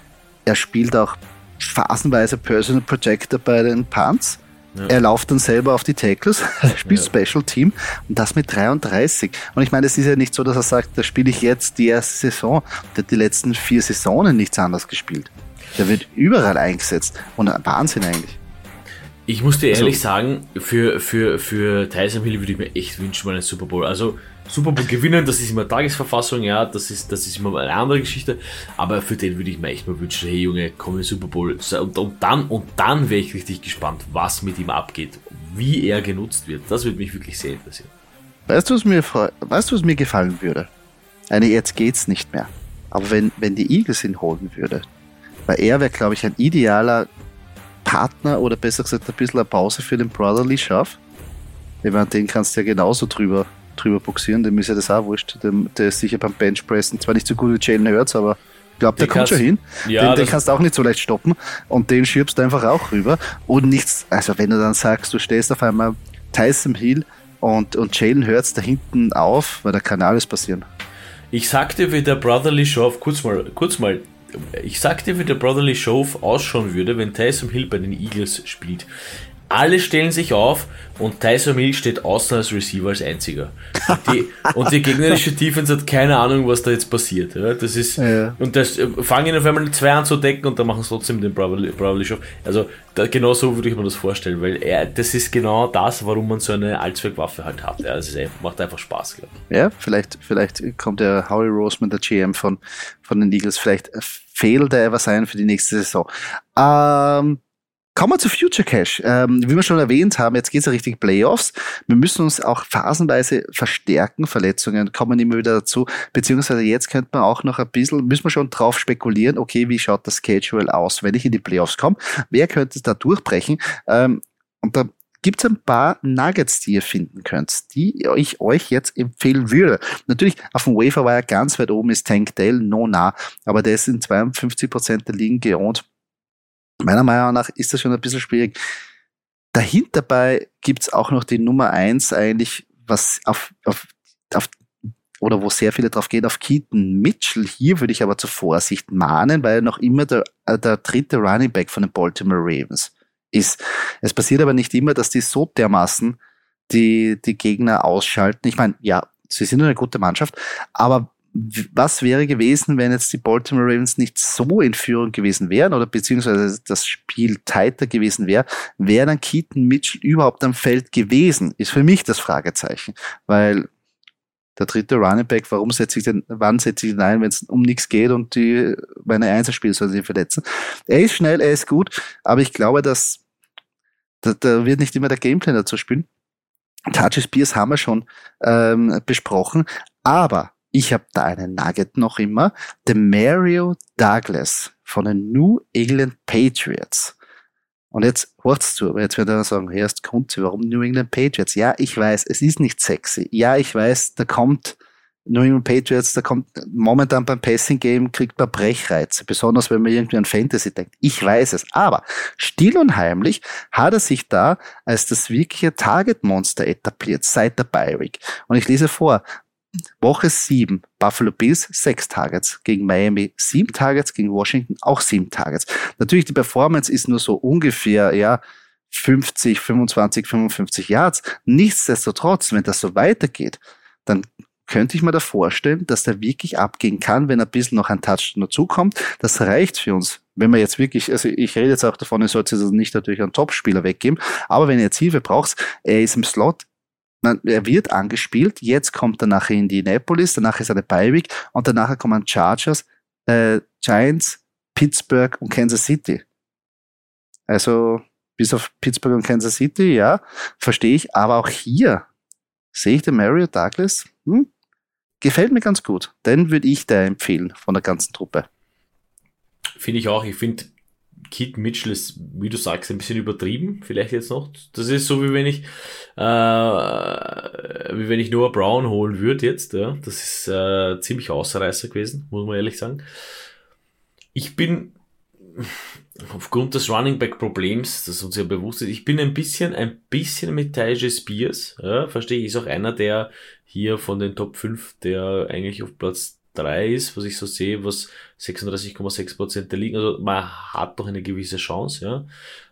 er spielt auch phasenweise Personal Projector bei den Punts. Ja. Er läuft dann selber auf die Tackles, er spielt ja. Special Team und das mit 33. Und ich meine, es ist ja nicht so, dass er sagt, da spiele ich jetzt die erste Saison. Der hat die letzten vier Saisonen nichts anderes gespielt. Der wird überall eingesetzt. Und Wahnsinn eigentlich. Ich muss dir also ehrlich also, sagen, für, für, für Tyson Hill würde ich mir echt wünschen, mal einen Super Bowl. Also, Super Bowl gewinnen, das ist immer Tagesverfassung, ja, das ist, das ist immer eine andere Geschichte. Aber für den würde ich mir echt mal wünschen, hey Junge, komm in Super Bowl. Und, und dann, und dann wäre ich richtig gespannt, was mit ihm abgeht, wie er genutzt wird. Das würde mich wirklich sehr interessieren. Weißt du, was mir, weißt du, was mir gefallen würde? Eine, jetzt geht's nicht mehr. Aber wenn, wenn die Eagles ihn holen würde, weil er wäre, glaube ich, ein idealer Partner oder besser gesagt ein bisschen eine Pause für den Brotherly Schaff. Ich meine, den kannst du ja genauso drüber drüber boxieren, dem ist ja das auch wurscht. Dem, der ist sicher beim Benchpressen zwar nicht so gut wie Jalen Hurts, aber ich glaube, der kommt schon hin. Ja, den, den kannst du auch nicht so leicht stoppen und den schiebst du einfach auch rüber. Und nichts, also wenn du dann sagst, du stehst auf einmal Tyson Hill und, und Jalen Hurts da hinten auf, weil da kann alles passieren. Ich sagte, wie der Brotherly Show, kurz mal, kurz mal, ich sagte, wie der Brotherly Show ausschauen würde, wenn Tyson Hill bei den Eagles spielt. Alle stellen sich auf und Tyson Hill steht außen als Receiver als einziger. Und die, und die gegnerische Defense hat keine Ahnung, was da jetzt passiert. Ja, das ist, ja. und das äh, fangen auf einmal zwei an zu decken und dann machen sie trotzdem den Bravely Show. Also, da, genau so würde ich mir das vorstellen, weil er, das ist genau das, warum man so eine Allzweckwaffe halt hat. Ja, das ist, macht einfach Spaß, glaube ich. Ja, vielleicht, vielleicht kommt der Howie Roseman, der GM von, von den Eagles, vielleicht fehlt er was ein für die nächste Saison. Ähm, Kommen wir zu Future Cash. Ähm, wie wir schon erwähnt haben, jetzt geht es ja richtig Playoffs. Wir müssen uns auch phasenweise verstärken. Verletzungen kommen immer wieder dazu. Beziehungsweise jetzt könnte man auch noch ein bisschen, müssen wir schon drauf spekulieren, okay, wie schaut das Schedule aus, wenn ich in die Playoffs komme? Wer könnte da durchbrechen? Ähm, und da gibt es ein paar Nuggets, die ihr finden könnt, die ich euch jetzt empfehlen würde. Natürlich, auf dem Wafer war ja ganz weit oben ist Tank Dale, no nah, aber der ist in 52 Prozent der Ligen geohnt meiner Meinung nach ist das schon ein bisschen schwierig. Dahinter bei gibt's auch noch die Nummer eins eigentlich, was auf, auf, auf oder wo sehr viele drauf gehen, auf Keaton Mitchell. Hier würde ich aber zur Vorsicht mahnen, weil er noch immer der, äh, der dritte Running Back von den Baltimore Ravens ist. Es passiert aber nicht immer, dass die so dermaßen die, die Gegner ausschalten. Ich meine, ja, sie sind eine gute Mannschaft, aber was wäre gewesen, wenn jetzt die Baltimore Ravens nicht so in Führung gewesen wären oder beziehungsweise das Spiel tighter gewesen wäre, wäre dann Keaton Mitchell überhaupt am Feld gewesen? Ist für mich das Fragezeichen, weil der dritte Running Back, warum setze ich denn, wann setze ich ihn ein, wenn es um nichts geht und die meine Einzelspieler sollen sich verletzen? Er ist schnell, er ist gut, aber ich glaube, dass da, da wird nicht immer der Gameplan dazu spielen. Touches Spears haben wir schon ähm, besprochen, aber ich habe da einen Nugget noch immer. Der Mario Douglas von den New England Patriots. Und jetzt hört's zu, aber jetzt wird er sagen, erst kommt sie, warum New England Patriots? Ja, ich weiß, es ist nicht sexy. Ja, ich weiß, da kommt New England Patriots, da kommt momentan beim Passing Game kriegt man Brechreize, besonders wenn man irgendwie an Fantasy denkt. Ich weiß es. Aber still und heimlich hat er sich da als das wirkliche Target Monster etabliert seit der Bi-Week. Und ich lese vor, Woche 7, Buffalo Bills, 6 Targets. Gegen Miami 7 Targets, gegen Washington auch 7 Targets. Natürlich, die Performance ist nur so ungefähr, ja, 50, 25, 55 Yards. Nichtsdestotrotz, wenn das so weitergeht, dann könnte ich mir da vorstellen, dass der wirklich abgehen kann, wenn ein bisschen noch ein Touch dazukommt. Das reicht für uns. Wenn man jetzt wirklich, also ich rede jetzt auch davon, ihr sollt es nicht natürlich einen Topspieler weggeben, aber wenn ihr jetzt Hilfe braucht, er ist im Slot, er wird angespielt, jetzt kommt er nachher in Indianapolis, danach ist er eine Beiweg und danach kommen Chargers, äh, Giants, Pittsburgh und Kansas City. Also bis auf Pittsburgh und Kansas City, ja, verstehe ich, aber auch hier sehe ich den Mario Douglas, hm, gefällt mir ganz gut. Den würde ich da empfehlen von der ganzen Truppe. Finde ich auch. Ich finde, Kit Mitchell ist, wie du sagst, ein bisschen übertrieben, vielleicht jetzt noch. Das ist so, wie wenn ich, äh, wie wenn ich Noah Brown holen würde jetzt, ja. Das ist äh, ziemlich Außerreißer gewesen, muss man ehrlich sagen. Ich bin, aufgrund des Running Back Problems, das uns ja bewusst ist, ich bin ein bisschen, ein bisschen mit Tajay Spears, ja, verstehe ich, ist auch einer, der hier von den Top 5, der eigentlich auf Platz 3 ist, was ich so sehe, was 36,6% der liegen, also man hat doch eine gewisse Chance,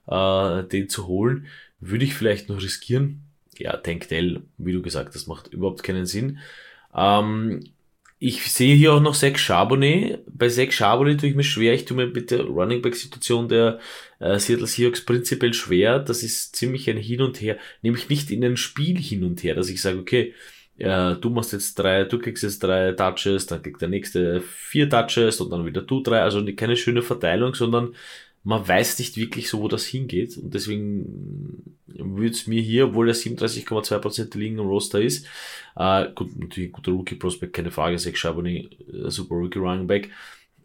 ja, äh, den zu holen, würde ich vielleicht noch riskieren. Ja, Tank Dell, wie du gesagt hast, macht überhaupt keinen Sinn. Ähm, ich sehe hier auch noch Zach Charbonnet. Bei Zach Charbonnet tue ich mir schwer. Ich tue mir mit der Running Back Situation der äh, Seattle Seahawks prinzipiell schwer. Das ist ziemlich ein Hin und Her. Nämlich nicht in ein Spiel hin und her, dass ich sage, okay, äh, du machst jetzt drei, du kriegst jetzt drei Touches, dann kriegt der nächste vier Touches und dann wieder du drei. Also keine schöne Verteilung, sondern man weiß nicht wirklich so, wo das hingeht. Und deswegen würde es mir hier, obwohl er 37,2% liegen im Roster ist, äh, gut, natürlich guter Rookie-Prospect, keine Frage, Zach Charbonnet, äh, super Rookie-Running Back.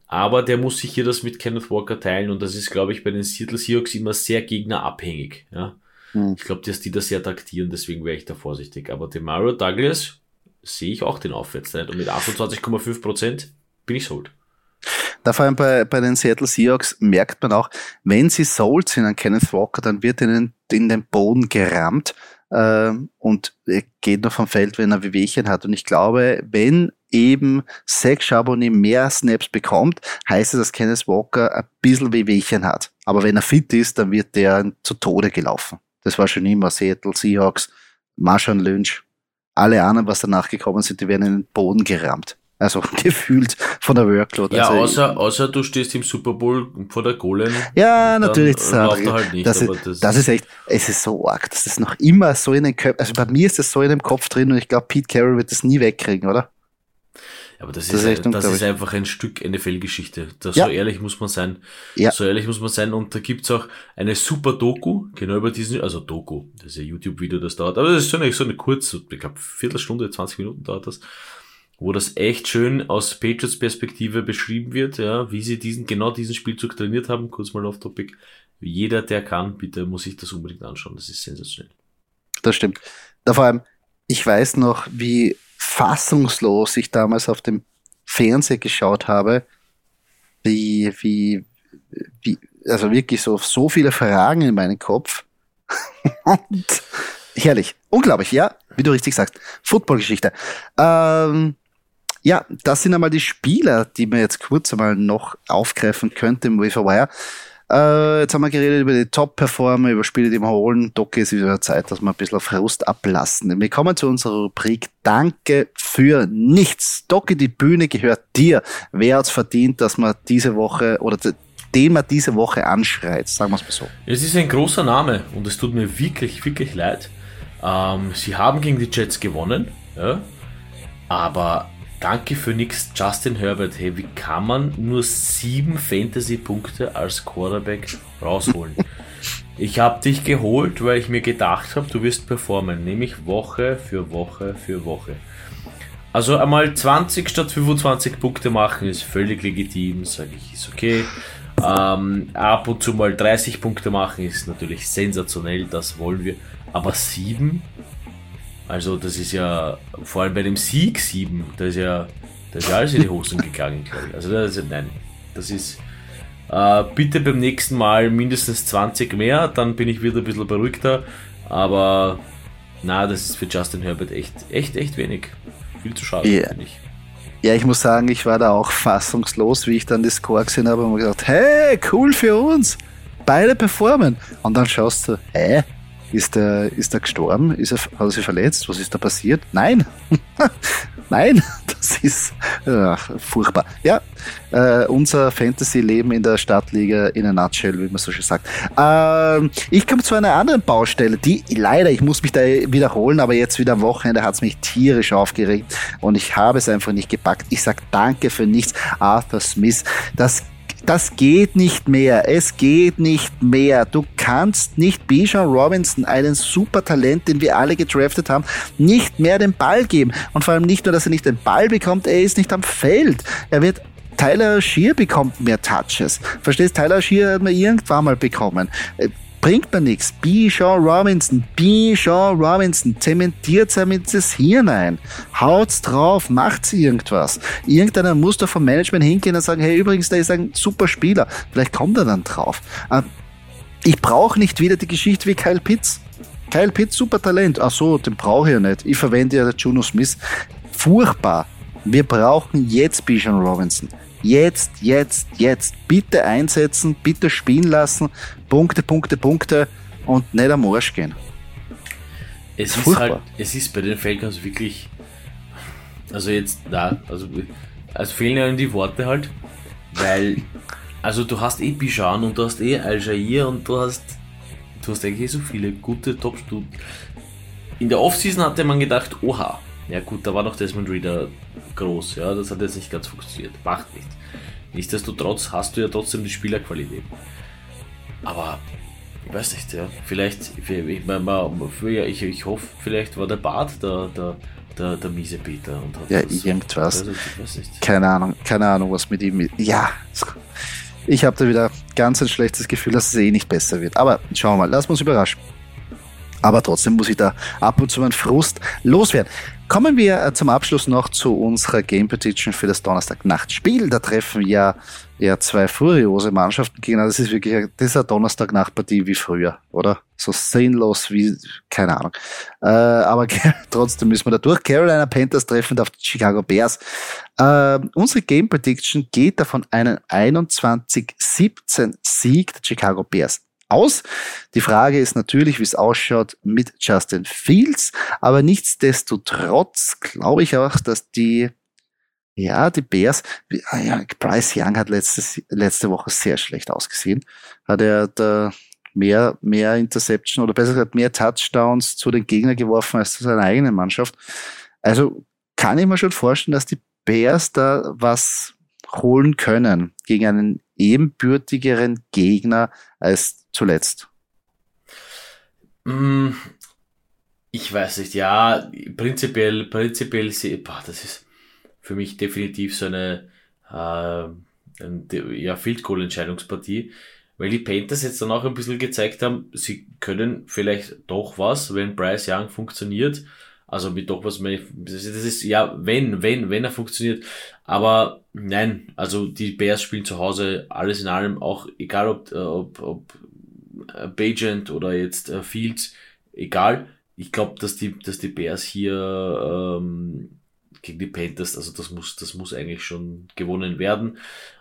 Aber der muss sich hier das mit Kenneth Walker teilen und das ist, glaube ich, bei den Seattle Seahawks immer sehr gegnerabhängig. Ja? Hm. Ich glaube, dass die das sehr taktieren, deswegen wäre ich da vorsichtig. Aber den Mario Douglas sehe ich auch den Aufwärtstrend und mit 28,5% bin ich sold. Da vor allem bei, bei den Seattle Seahawks merkt man auch, wenn sie sold sind an Kenneth Walker, dann wird ihnen in den Boden gerammt äh, und er geht noch vom Feld, wenn er Wehwehchen hat. Und ich glaube, wenn eben Zach Charbonnet mehr Snaps bekommt, heißt es, dass Kenneth Walker ein bisschen Wehwehchen hat. Aber wenn er fit ist, dann wird der zu Tode gelaufen. Das war schon immer Seattle Seahawks, Marshawn Lynch, alle anderen, was danach gekommen sind, die werden in den Boden gerammt. Also gefühlt von der Workload. Ja, also außer, außer du stehst im Super Bowl vor der Goal. Ja, natürlich. Das, halt nicht, das, ist, das, das, ist echt, es ist so arg. Das ist noch immer so in den Köpfen. Also bei mir ist das so in dem Kopf drin und ich glaube, Pete Carroll wird das nie wegkriegen, oder? Aber das, das ist, ist, das ist einfach ein Stück NFL-Geschichte. Ja. So ehrlich muss man sein. Ja. So ehrlich muss man sein. Und da gibt's auch eine super Doku, genau über diesen, also Doku, das ist ein YouTube-Video, das dauert, aber das ist so eine, so eine kurze, ich glaube, Viertelstunde, 20 Minuten dauert das wo das echt schön aus Patriots Perspektive beschrieben wird, ja, wie sie diesen, genau diesen Spielzug trainiert haben, kurz mal auf Topic. Jeder, der kann, bitte muss sich das unbedingt anschauen, das ist sensationell. Das stimmt. Da vor allem, ich weiß noch, wie fassungslos ich damals auf dem Fernseher geschaut habe, wie, wie, wie, also wirklich so, so viele Fragen in meinem Kopf. Und herrlich. Unglaublich, ja, wie du richtig sagst. Footballgeschichte. Ähm, ja, das sind einmal die Spieler, die man jetzt kurz einmal noch aufgreifen könnte im Wire. Äh, jetzt haben wir geredet über die Top-Performer, über Spiele, die wir holen. Doc ist wieder Zeit, dass wir ein bisschen Frust ablassen. Wir kommen zu unserer Rubrik Danke für nichts. Docke, die Bühne gehört dir. Wer hat's verdient, dass man diese Woche oder den man diese Woche anschreit? Sagen wir es mal so. Es ist ein großer Name und es tut mir wirklich, wirklich leid. Ähm, sie haben gegen die Jets gewonnen, ja, aber Danke für nix, Justin Herbert. Hey, wie kann man nur sieben Fantasy-Punkte als Quarterback rausholen? ich habe dich geholt, weil ich mir gedacht habe, du wirst performen, nämlich Woche für Woche für Woche. Also einmal 20 statt 25 Punkte machen ist völlig legitim, sage ich, ist okay. Ähm, ab und zu mal 30 Punkte machen ist natürlich sensationell, das wollen wir. Aber 7 also das ist ja, vor allem bei dem Sieg 7, da ist ja, da ist ja alles in die Hosen gegangen, glaube ich. Also das ist, nein, das ist, äh, bitte beim nächsten Mal mindestens 20 mehr, dann bin ich wieder ein bisschen beruhigter. Aber na, das ist für Justin Herbert echt, echt, echt wenig. Viel zu schade, yeah. finde ich. Ja, ich muss sagen, ich war da auch fassungslos, wie ich dann die Score gesehen habe und mir gedacht, hey, cool für uns. Beide performen. Und dann schaust du, hä? Ist der, ist der gestorben? Ist er, hat er sich verletzt? Was ist da passiert? Nein! Nein, das ist äh, furchtbar. Ja, äh, unser Fantasy-Leben in der Stadtliga in a nutshell, wie man so schön sagt. Ähm, ich komme zu einer anderen Baustelle, die leider, ich muss mich da wiederholen, aber jetzt wieder am Wochenende hat es mich tierisch aufgeregt und ich habe es einfach nicht gepackt. Ich sage danke für nichts, Arthur Smith. Das das geht nicht mehr. Es geht nicht mehr. Du kannst nicht Bijan Robinson, einen super Talent, den wir alle gedraftet haben, nicht mehr den Ball geben. Und vor allem nicht nur, dass er nicht den Ball bekommt, er ist nicht am Feld. Er wird Tyler Shear bekommt mehr Touches. Verstehst? Tyler Shear hat man irgendwann mal bekommen bringt mir nichts. Bijan Robinson, Bijan Robinson, zementiert damit das Hirn ein. Haut's drauf, macht's irgendwas. Irgendeiner muss doch vom Management hingehen und sagen, hey, übrigens, der ist ein super Spieler. Vielleicht kommt er dann drauf. Ähm, ich brauche nicht wieder die Geschichte wie Kyle Pitts. Kyle Pitts, super Talent. Ach so, den brauche ich ja nicht. Ich verwende ja Juno Smith. Furchtbar. Wir brauchen jetzt Bijan Robinson. Jetzt, jetzt, jetzt. Bitte einsetzen, bitte spielen lassen. Punkte, Punkte, Punkte und nicht am Arsch gehen. Es ist halt, es ist bei den Falcons wirklich, also jetzt, da, also, also fehlen ja die Worte halt, weil, also du hast eh Bijan und du hast eh Al-Jair und du hast, du hast eigentlich so viele gute Top-Studien. In der Offseason hatte man gedacht, oha, ja gut, da war noch Desmond Reader groß, ja, das hat jetzt nicht ganz funktioniert. Macht nicht. Nichtsdestotrotz hast du ja trotzdem die Spielerqualität. Aber ich weiß nicht, ja. Vielleicht, ich, meine, ich, ich hoffe, vielleicht war der Bart der, der, der, der miese Peter. Und hat ja, irgendwas. Also, keine Ahnung, keine Ahnung, was mit ihm. Ja, ich habe da wieder ganz ein schlechtes Gefühl, dass es eh nicht besser wird. Aber schauen wir mal, lass uns überraschen. Aber trotzdem muss ich da ab und zu meinen Frust loswerden. Kommen wir äh, zum Abschluss noch zu unserer Game Prediction für das Donnerstag-Nacht-Spiel. Da treffen ja, ja zwei furiose Mannschaften gegeneinander. Das ist wirklich das ist eine Donnerstag-Nacht-Partie wie früher, oder? So sinnlos wie, keine Ahnung. Äh, aber trotzdem müssen wir da durch. Carolina Panthers treffen auf die Chicago Bears. Äh, unsere Game Prediction geht davon einen 21-17 Sieg der Chicago Bears aus. Die Frage ist natürlich, wie es ausschaut mit Justin Fields, aber nichtsdestotrotz glaube ich auch, dass die ja, die Bears, ah ja, Bryce Young hat letzte, letzte Woche sehr schlecht ausgesehen. Hat er da mehr, mehr Interception oder besser gesagt mehr Touchdowns zu den Gegnern geworfen als zu seiner eigenen Mannschaft. Also kann ich mir schon vorstellen, dass die Bears da was holen können gegen einen ebenbürtigeren Gegner als zuletzt? Mm, ich weiß nicht, ja, prinzipiell, prinzipiell, boah, das ist für mich definitiv so eine, äh, ja, Field Goal Entscheidungspartie, weil die Panthers jetzt dann auch ein bisschen gezeigt haben, sie können vielleicht doch was, wenn Bryce Young funktioniert. Also mit doch was, das ist ja, wenn, wenn, wenn er funktioniert. Aber nein, also die Bears spielen zu Hause alles in allem, auch egal ob, äh, ob, ob äh, Bajent oder jetzt äh, Fields, egal. Ich glaube, dass die, dass die Bears hier ähm, gegen die Panthers, also das muss, das muss eigentlich schon gewonnen werden.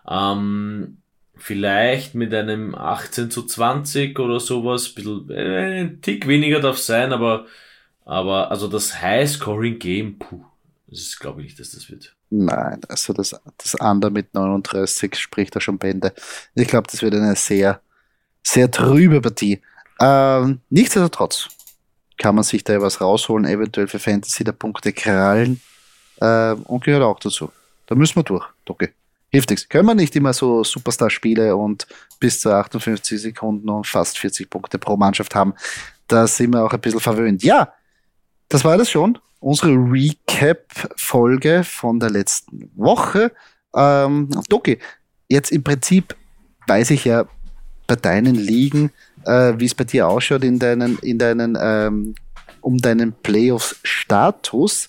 Ähm, vielleicht mit einem 18 zu 20 oder sowas, ein bisschen, äh, ein Tick weniger darf sein, aber, aber also das High-Scoring-Game, puh, das ist glaube ich nicht, dass das wird. Nein, also das, das Under mit 39 spricht da schon Bände. Ich glaube, das wird eine sehr sehr trübe Partie. Ähm, nichtsdestotrotz kann man sich da was rausholen, eventuell für Fantasy der Punkte krallen äh, und gehört auch dazu. Da müssen wir durch, Doki. Hilft nichts. Können wir nicht immer so Superstar-Spiele und bis zu 58 Sekunden und fast 40 Punkte pro Mannschaft haben. Da sind wir auch ein bisschen verwöhnt. Ja, das war das schon. Unsere Recap-Folge von der letzten Woche. Ähm, Doki, jetzt im Prinzip weiß ich ja, bei deinen Ligen, äh, wie es bei dir ausschaut in deinen, in deinen, ähm, um deinen Playoffs-Status.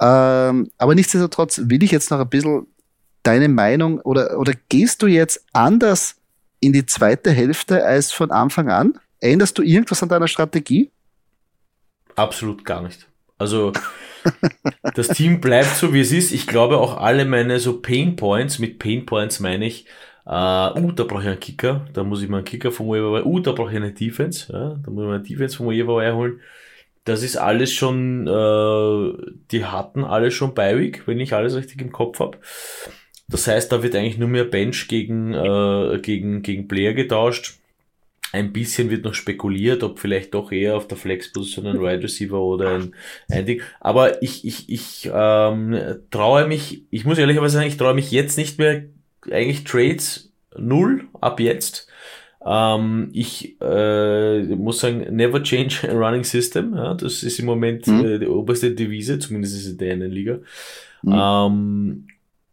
Ähm, aber nichtsdestotrotz will ich jetzt noch ein bisschen deine Meinung oder, oder gehst du jetzt anders in die zweite Hälfte als von Anfang an? Änderst du irgendwas an deiner Strategie? Absolut gar nicht. Also das Team bleibt so wie es ist. Ich glaube auch alle meine so Pain Points, mit Pain Points meine ich, Uh, uh, da brauche ich einen Kicker. Da muss ich mal einen Kicker vom Waiver Uh, da brauche ich eine Defense. Ja, da muss ich mal eine Defense vom Waiver holen. das ist alles schon, äh, die hatten alle schon Bi-Week, wenn ich alles richtig im Kopf habe. Das heißt, da wird eigentlich nur mehr Bench gegen, äh, gegen, gegen Player getauscht. Ein bisschen wird noch spekuliert, ob vielleicht doch eher auf der Flex-Position ein Wide Receiver oder ein, ein Ding. Aber ich, ich, ich ähm, traue mich, ich muss ehrlicherweise sagen, ich traue mich jetzt nicht mehr eigentlich Trades null ab jetzt. Ähm, ich äh, muss sagen, never change a running system. Ja, das ist im Moment mhm. äh, die oberste Devise, zumindest in der einen Liga. Mhm. Ähm,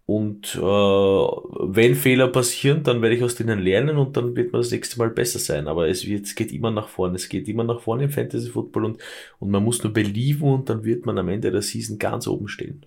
und äh, wenn Fehler passieren, dann werde ich aus denen lernen und dann wird man das nächste Mal besser sein. Aber es, wird, es geht immer nach vorne. Es geht immer nach vorne im Fantasy Football und, und man muss nur belieben und dann wird man am Ende der Season ganz oben stehen.